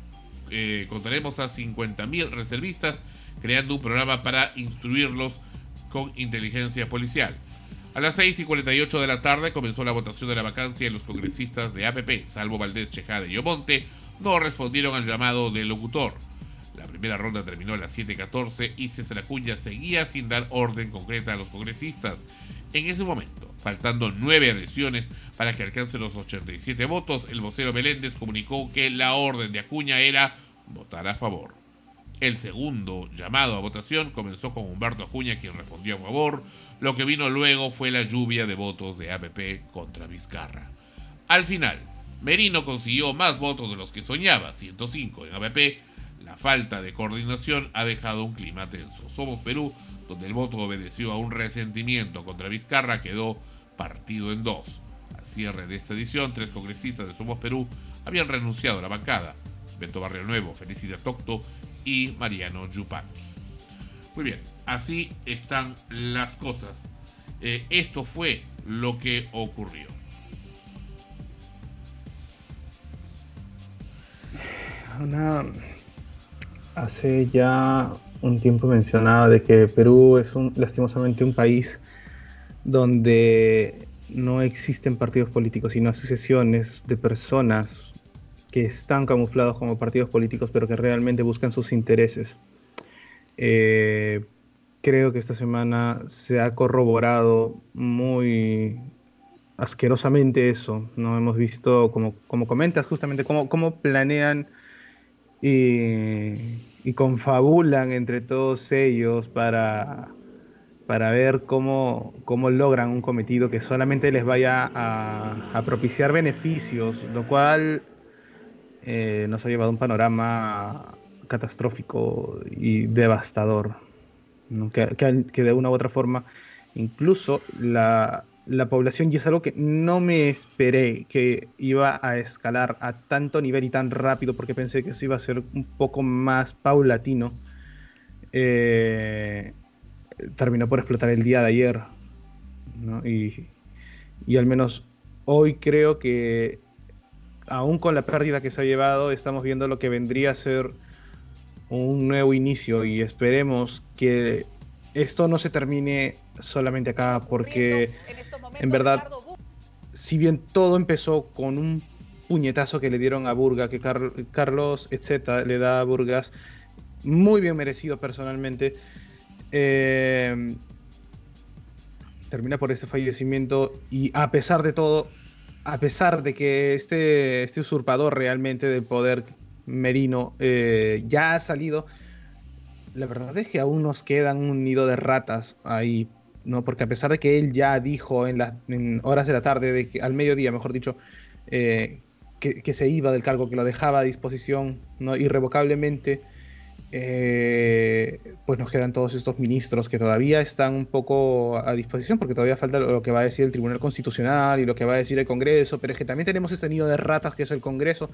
eh, contaremos a 50.000 reservistas creando un programa para instruirlos con inteligencia policial. A las 6 y 48 de la tarde comenzó la votación de la vacancia y los congresistas de APP, salvo Valdés, Chejade y Omonte, no respondieron al llamado del locutor. La primera ronda terminó a las 7.14 y César Acuña seguía sin dar orden concreta a los congresistas. En ese momento, faltando nueve adhesiones para que alcance los 87 votos, el vocero Meléndez comunicó que la orden de Acuña era votar a favor. El segundo llamado a votación comenzó con Humberto Acuña, quien respondió a favor. Lo que vino luego fue la lluvia de votos de APP contra Vizcarra. Al final, Merino consiguió más votos de los que soñaba, 105 en APP. La falta de coordinación ha dejado un clima tenso. Somos Perú, donde el voto obedeció a un resentimiento contra Vizcarra, quedó partido en dos. cierre de esta edición, tres congresistas de Somos Perú habían renunciado a la bancada. Beto Barrio Nuevo, Felicidad Tocto y Mariano Yupan. Muy bien, así están las cosas. Eh, esto fue lo que ocurrió. Hace ya un tiempo mencionaba de que Perú es un, lastimosamente un país donde no existen partidos políticos, sino asociaciones de personas que están camuflados como partidos políticos, pero que realmente buscan sus intereses. Eh, creo que esta semana se ha corroborado muy asquerosamente eso. No hemos visto, como, como comentas justamente, cómo, cómo planean y, y confabulan entre todos ellos para, para ver cómo, cómo logran un cometido que solamente les vaya a, propiciar beneficios, lo cual eh, nos ha llevado a un panorama catastrófico y devastador, que, que, de una u otra forma incluso la, la población, y es algo que no me esperé que iba a escalar a tanto nivel y tan rápido, porque pensé que eso iba a ser un poco más paulatino, eh, terminó por explotar el día de ayer. Y, y al menos hoy creo que, aún con la pérdida que se ha llevado, estamos viendo lo que vendría a ser un nuevo inicio y esperemos que esto no se termine solamente acá porque en verdad, si bien todo empezó con un puñetazo que le dieron a Burga, que Carlos etc. le da a Burgas, muy bien merecido personalmente, eh, termina por este fallecimiento y a pesar de todo, a pesar de que este, este usurpador realmente del poder merino eh, ya ha salido, la verdad es que aún nos quedan un nido de ratas ahí ¿no? Porque a pesar de que él ya dijo en las horas de la tarde, de que, al mediodía, mejor dicho, eh, que, se iba del cargo, que lo dejaba a disposición ¿no? irrevocablemente, eh, pues nos quedan todos estos ministros que todavía están un poco a disposición, porque todavía falta lo que va a decir el Tribunal Constitucional y lo que va a decir el Congreso, pero es que también tenemos ese nido de ratas que es el Congreso,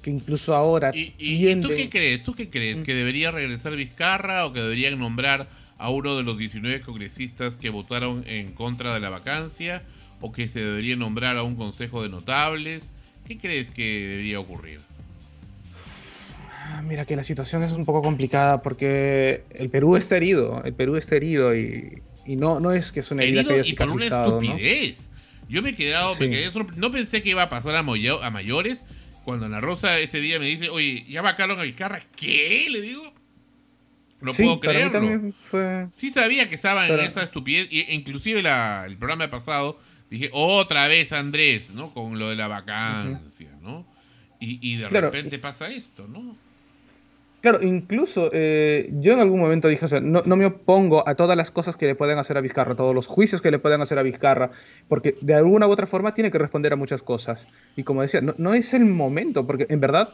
que incluso ahora... ¿Y, tú qué crees? ¿Tú qué crees? ¿Que debería regresar Vizcarra o que deberían nombrar a uno de los 19 congresistas que votaron en contra de la vacancia o que se debería nombrar a un consejo de notables? ¿Qué crees que debería ocurrir? Mira que la situación es un poco complicada porque el Perú está herido, el Perú está herido y, no, no es que es una herida que haya cicatrizado, una estupidez. Yo me he quedado, no pensé que iba a pasar a, a mayores. Cuando Ana Rosa ese día me dice, oye, ya vacaron a Vizcarra, ¿qué? Le digo, no puedo creerlo. Sí sabía que estaba en esa estupidez. E inclusive el programa pasado dije, otra vez Andrés, ¿no? Con lo de la vacancia, ¿no? Y, de repente pasa esto, ¿no? Claro, incluso eh, yo en algún momento dije, o sea, no, me opongo a todas las cosas que le pueden hacer a Vizcarra, todos los juicios que le pueden hacer a Vizcarra, porque de alguna u otra forma tiene que responder a muchas cosas. Y como decía, no, no es el momento, porque en verdad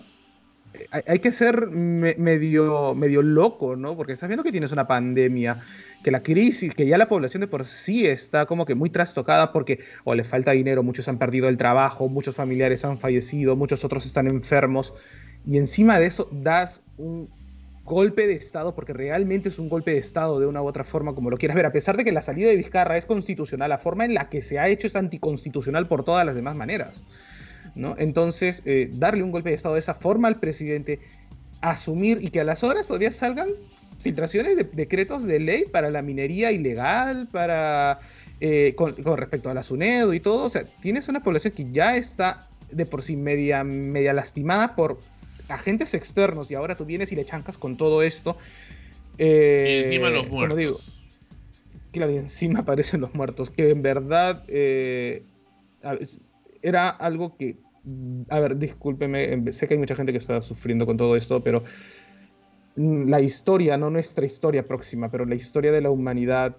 hay, que ser medio, medio loco, ¿no? Porque estás viendo que tienes una pandemia, que la crisis, que ya la población de por sí está como que muy trastocada porque o le falta dinero, muchos han perdido el trabajo, muchos familiares han fallecido, muchos otros están enfermos, y encima de eso das un golpe de Estado, porque realmente es un golpe de Estado de una u otra forma, como lo quieras ver, a pesar de que la salida de Vizcarra es constitucional, la forma en la que se ha hecho es anticonstitucional por todas las demás maneras. Entonces, eh, darle un golpe de Estado de esa forma al presidente, asumir y que a las horas todavía salgan filtraciones de decretos de ley para la minería ilegal, para eh, con, respecto a la SUNEDO y todo. O sea, tienes una población que ya está de por sí media, media lastimada por agentes externos y ahora tú vienes y le chancas con todo esto. Eh, y encima los muertos. Digo, claro, y encima <laughs> aparecen los muertos, que en verdad era algo que, a ver, discúlpeme, sé que hay mucha gente que está sufriendo con todo esto, pero la historia, no nuestra historia próxima, pero la historia de la humanidad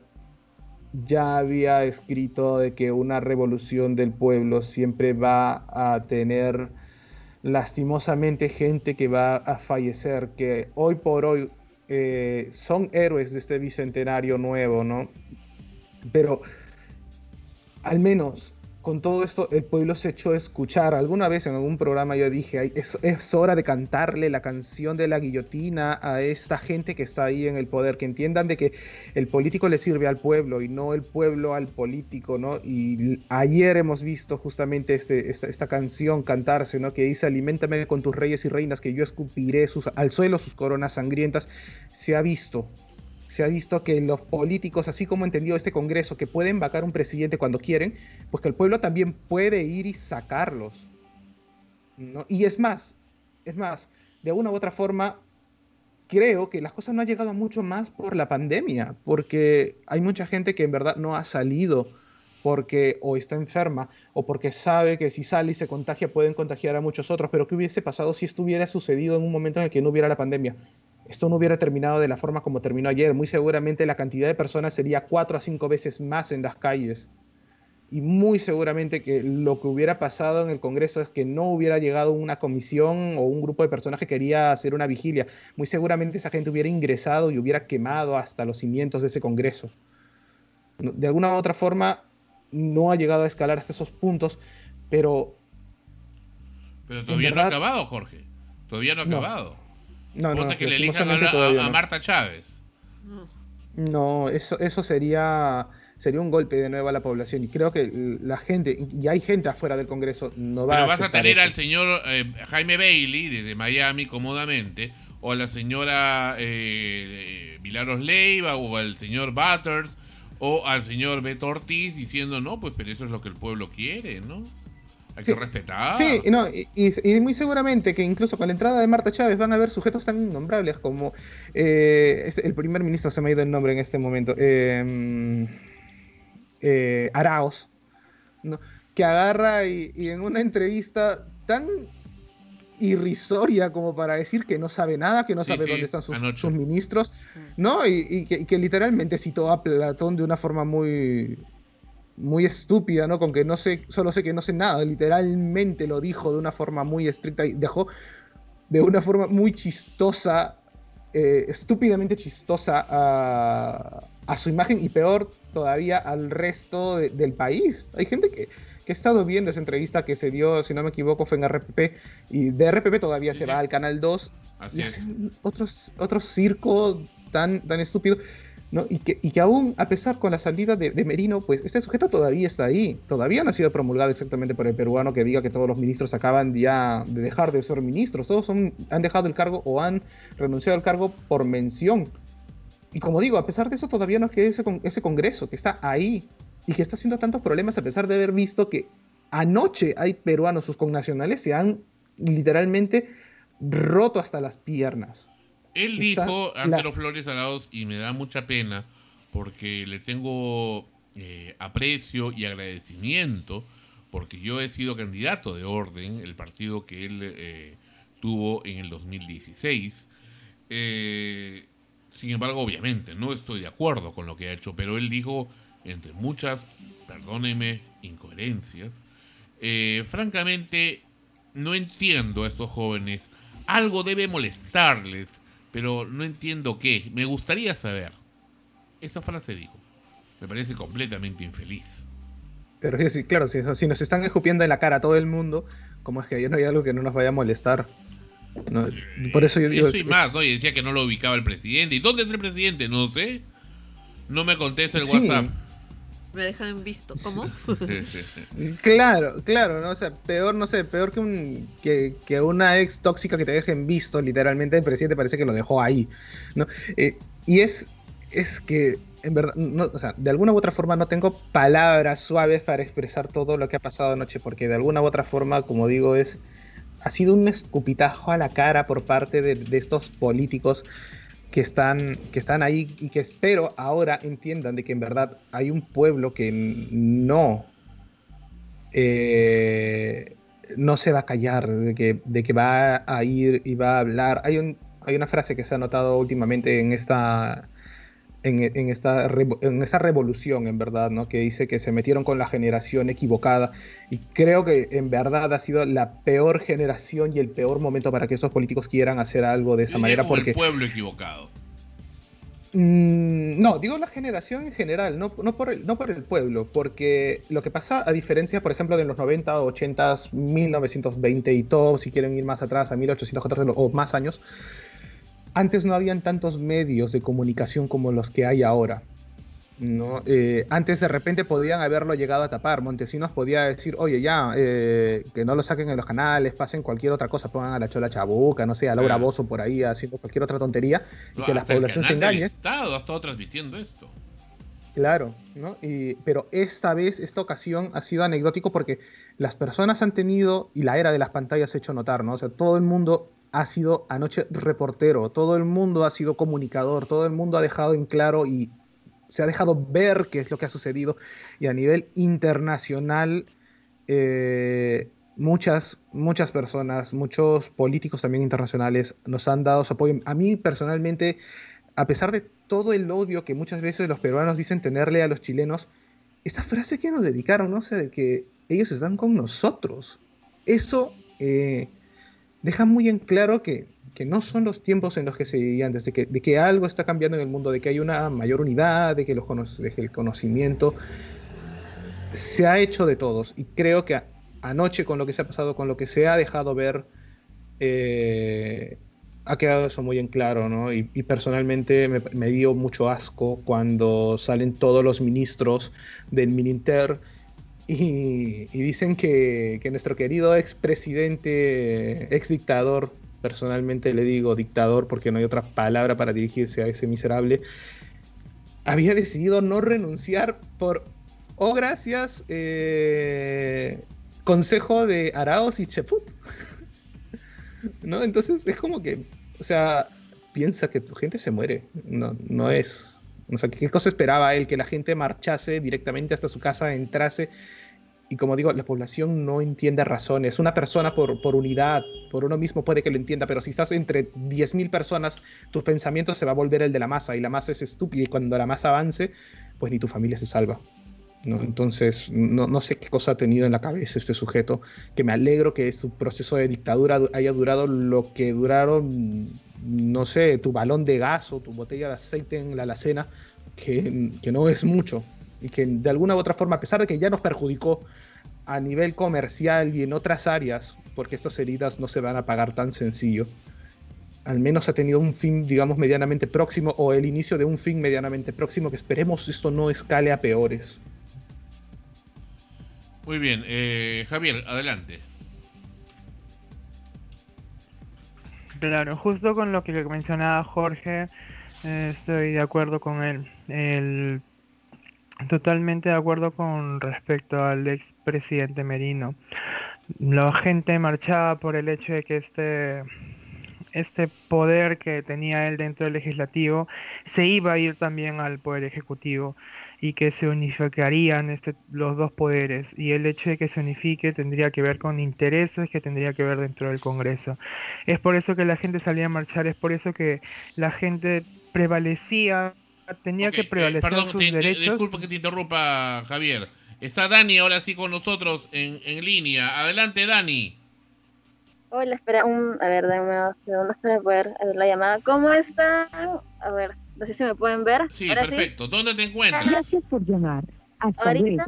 ya había escrito de que una revolución del pueblo siempre va a tener lastimosamente gente que va a fallecer, que hoy por hoy eh, son héroes de este bicentenario nuevo, ¿no? Pero al menos con todo esto el pueblo se echó a escuchar. Alguna vez en algún programa yo dije, es, hora de cantarle la canción de la guillotina a esta gente que está ahí en el poder, que entiendan de que el político le sirve al pueblo y no el pueblo al político, ¿no? Y ayer hemos visto justamente este, esta, esta, canción cantarse, ¿no? Que dice, alimentame con tus reyes y reinas, que yo escupiré sus, al suelo sus coronas sangrientas. Se ha visto, se ha visto que los políticos, así como entendió este Congreso, que pueden vacar un presidente cuando quieren, pues que el pueblo también puede ir y sacarlos. ¿no? Y es más, es más, de una u otra forma, creo que las cosas no han llegado mucho más por la pandemia, porque hay mucha gente que en verdad no ha salido porque o está enferma o porque sabe que si sale y se contagia pueden contagiar a muchos otros, pero ¿qué hubiese pasado si esto hubiera sucedido en un momento en el que no hubiera la pandemia? Esto no hubiera terminado de la forma como terminó ayer. Muy seguramente la cantidad de personas sería cuatro a cinco veces más en las calles. Y muy seguramente que lo que hubiera pasado en el Congreso es que no hubiera llegado una comisión o un grupo de personas que quería hacer una vigilia. Muy seguramente esa gente hubiera ingresado y hubiera quemado hasta los cimientos de ese Congreso. De alguna u otra forma, no ha llegado a escalar hasta esos puntos, pero... Pero todavía no ha acabado, Jorge. Todavía no ha acabado. No, no, que le elijan a, Marta Chávez. No, eso, eso sería, sería un golpe de nuevo a la población. Y creo que la gente, y hay gente afuera del Congreso, no va Pero a. vas a tener al señor eh, Jaime Bailey desde Miami cómodamente, o a la señora eh, Leiva, o al señor Butters, o al señor Beto Ortiz diciendo, no, pues pero eso es lo que el pueblo quiere, ¿no? Hay que respetar. Sí, no, y, muy seguramente que incluso con la entrada de Marta Chávez van a haber sujetos tan innombrables como eh, este, el primer ministro, se me ha ido el nombre en este momento, em, eh, Araos, que agarra y, en una entrevista tan irrisoria como para decir que no sabe nada, que no sabe dónde están sus, ministros, ¿no? Y, que, y, que, literalmente citó a Platón de una forma muy, muy estúpida, ¿no? Con que no sé, solo sé que no sé nada, literalmente lo dijo de una forma muy estricta y dejó de una forma muy chistosa, eh, estúpidamente chistosa a, su imagen y peor todavía al resto del país. Hay gente que, que ha estado viendo esa entrevista que se dio, si no me equivoco, fue en RPP, y de RPP todavía se va al Canal 2 y hacen otros, otro circo tan, tan estúpido. Y, que, y que aún, a pesar con la salida de, Merino, pues este sujeto todavía está ahí. Todavía no ha sido promulgado exactamente por el peruano que diga que todos los ministros acaban ya de dejar de ser ministros. Todos son, han dejado el cargo o han renunciado al cargo por mención. Y como digo, a pesar de eso, todavía no queda ese, ese congreso que está ahí y que está haciendo tantos problemas a pesar de haber visto que anoche hay peruanos, sus connacionales, se han literalmente roto hasta las piernas. Él dijo ante los Flores Alados, y me da mucha pena, porque le tengo eh, aprecio y agradecimiento, porque yo he sido candidato de Orden, el partido que él eh, tuvo en el 2016. Eh, sin embargo, obviamente, no estoy de acuerdo con lo que ha hecho, pero él dijo, entre muchas, perdóneme, incoherencias, francamente, no entiendo a estos jóvenes. Algo debe molestarles pero no entiendo qué. Me gustaría saber. Esa frase dijo. Me parece completamente infeliz. Pero sí, claro, si, si nos están escupiendo en la cara a todo el mundo, como es que ya no hay algo que no nos vaya a molestar? por eso yo digo. Eso y más, ¿no? Y decía que no lo ubicaba el presidente. ¿Y dónde está el presidente? No sé. No me contesta el WhatsApp. Me dejan en visto. ¿Cómo? <laughs> claro, claro, ¿no? O sea, peor, no sé, peor que, un, que, que, una ex tóxica que te dejen visto, literalmente, el presidente parece que lo dejó ahí, ¿no? Eh, y es, es que, en verdad, no, o sea, de alguna u otra forma no tengo palabras suaves para expresar todo lo que ha pasado anoche, porque de alguna u otra forma, como digo, es ha sido un escupitajo a la cara por parte de, de estos políticos que están, que están ahí y que espero ahora entiendan de que en verdad hay un pueblo que no, eh, no se va a callar, de que, de que va a ir y va a hablar. Hay, un, hay una frase que se ha notado últimamente en esta, en, esta, en esta revolución, en verdad, ¿no? que dice que se metieron con la generación equivocada. Y creo que en verdad ha sido la peor generación y el peor momento para que esos políticos quieran hacer algo de esa manera. Porque el pueblo equivocado. Mm, no, digo la generación en general, no, no, por el, no por el pueblo, porque lo que pasa, a diferencia, por ejemplo, de los 90, 80, 1920 y todo, si quieren ir más atrás, a 1814 o más años, antes no habían tantos medios de comunicación como los que hay ahora. ¿no? Eh, antes de repente podían haberlo llegado a tapar. Montesinos podía decir, oye, ya, eh, que no lo saquen en los canales, pasen cualquier otra cosa, pongan a la Chola Chabuca, no sé, a Laura Bozo por ahí haciendo cualquier otra tontería y que la población se engañe. El Estado ha estado transmitiendo esto. Claro, ¿no? Y, pero esta vez, esta ocasión ha sido anecdótico porque las personas han tenido, y la era de las pantallas ha hecho notar, ¿no? O sea, todo el mundo ha sido anoche reportero, todo el mundo ha sido comunicador, todo el mundo ha dejado en claro y se ha dejado ver qué es lo que ha sucedido. Y a nivel internacional eh, muchas, muchas personas, muchos políticos también internacionales nos han dado su apoyo. A mí personalmente, a pesar de todo el odio que muchas veces los peruanos dicen tenerle a los chilenos, esa frase que nos dedicaron, no sé, de que ellos están con nosotros, eso eh, deja muy en claro que que no son los tiempos en los que se vivían, desde que, de que algo está cambiando en el mundo, de que hay una mayor unidad, de que, los, el conocimiento se ha hecho de todos. Y creo que anoche con lo que se ha pasado, con lo que se ha dejado ver, eh, ha quedado eso muy en claro, ¿no? Y, personalmente me, dio mucho asco cuando salen todos los ministros del Mininter y, dicen que, que, nuestro querido expresidente, ex dictador personalmente le digo dictador porque no hay otra palabra para dirigirse a ese miserable, había decidido no renunciar por, oh gracias, eh, consejo de Araos y Cheput. <laughs> ¿No? Entonces es como que, o sea, piensa que tu gente se muere. No, no es. O sea, ¿qué cosa esperaba él? Que la gente marchase directamente hasta su casa, entrase y como digo, la población no entiende razones. Una persona por, por unidad, por uno mismo puede que lo entienda, pero si estás entre 10.000 personas, tus pensamientos se va a volver el de la masa y la masa es estúpida y cuando la masa avance, pues ni tu familia se salva. ¿no? Entonces, no, no, sé qué cosa ha tenido en la cabeza este sujeto, que me alegro que su proceso de dictadura haya durado lo que duraron, no sé, tu balón de gas o tu botella de aceite en la alacena, que, que no es mucho y que de alguna u otra forma, a pesar de que ya nos perjudicó a nivel comercial y en otras áreas, porque estas heridas no se van a pagar tan sencillo, al menos ha tenido un fin, digamos, medianamente próximo o el inicio de un fin medianamente próximo, que esperemos esto no escale a peores. Muy bien, eh, Javier, adelante. Claro, justo con lo que mencionaba Jorge, eh, estoy de acuerdo con él. Totalmente de acuerdo con respecto al expresidente Merino. La gente marchaba por el hecho de que este, este poder que tenía él dentro del legislativo se iba a ir también al poder ejecutivo y que se unificarían este, los dos poderes. Y el hecho de que se unifique tendría que ver con intereses que tendría que ver dentro del Congreso. Es por eso que la gente salía a marchar, es por eso que la gente prevalecía tenía que eh, prevalecer perdón, sus derechos. Disculpa que te interrumpa, Javier. Está Dani ahora sí con nosotros en, en línea. Adelante, Dani. Hola, espera, un, a ver, dame unos segundos para poder hacer la llamada. ¿Cómo están? A ver, no sé si me pueden ver. Sí, perfecto. ¿Dónde te encuentras? Gracias por llamar. Hasta Ahorita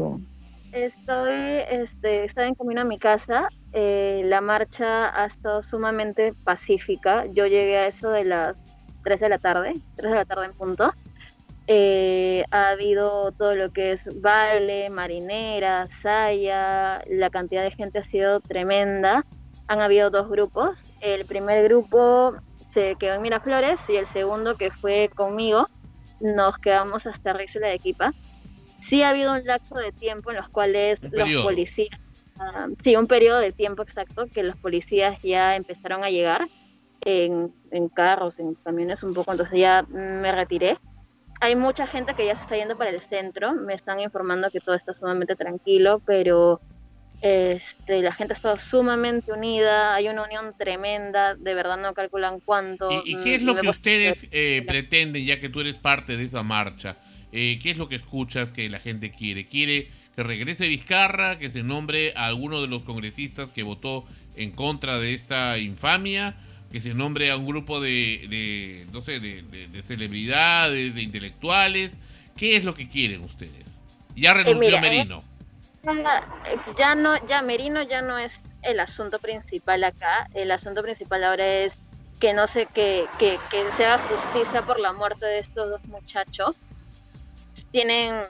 Estoy, este, estaba en camino a mi casa. Eh, la marcha ha estado sumamente pacífica. Yo llegué a eso de las 3 de la tarde, 3 de la tarde en punto. Eh, ha habido todo lo que es baile, marinera, saya, la cantidad de gente ha sido tremenda. Han habido dos grupos. El primer grupo se quedó en Miraflores y el segundo, que fue conmigo, nos quedamos hasta Ríxula de Equipa. Sí ha habido un lapso de tiempo en los cuales los policías, ah, sí, un periodo de tiempo exacto que los policías ya empezaron a llegar en, en carros, en camiones un poco, entonces ya me retiré hay mucha gente que ya se está yendo para el centro. Me están informando que todo está sumamente tranquilo, pero este, la gente ha estado sumamente unida. Hay una unión tremenda. De verdad no calculan cuánto. ¿Y, qué es lo que ustedes eh, pretenden, ya que tú eres parte de esa marcha? Eh, ¿Qué es lo que escuchas que la gente quiere? ¿Quiere que regrese Vizcarra, que se nombre a alguno de los congresistas que votó en contra de esta infamia? que se nombre a un grupo de, de no sé, de, de- de celebridades, de intelectuales. ¿Qué es lo que quieren ustedes? Ya renunció mira, eh, Merino. Ya no, ya Merino ya no es el asunto principal acá. El asunto principal ahora es que no sé que, que, que se haga justicia por la muerte de estos dos muchachos. Tienen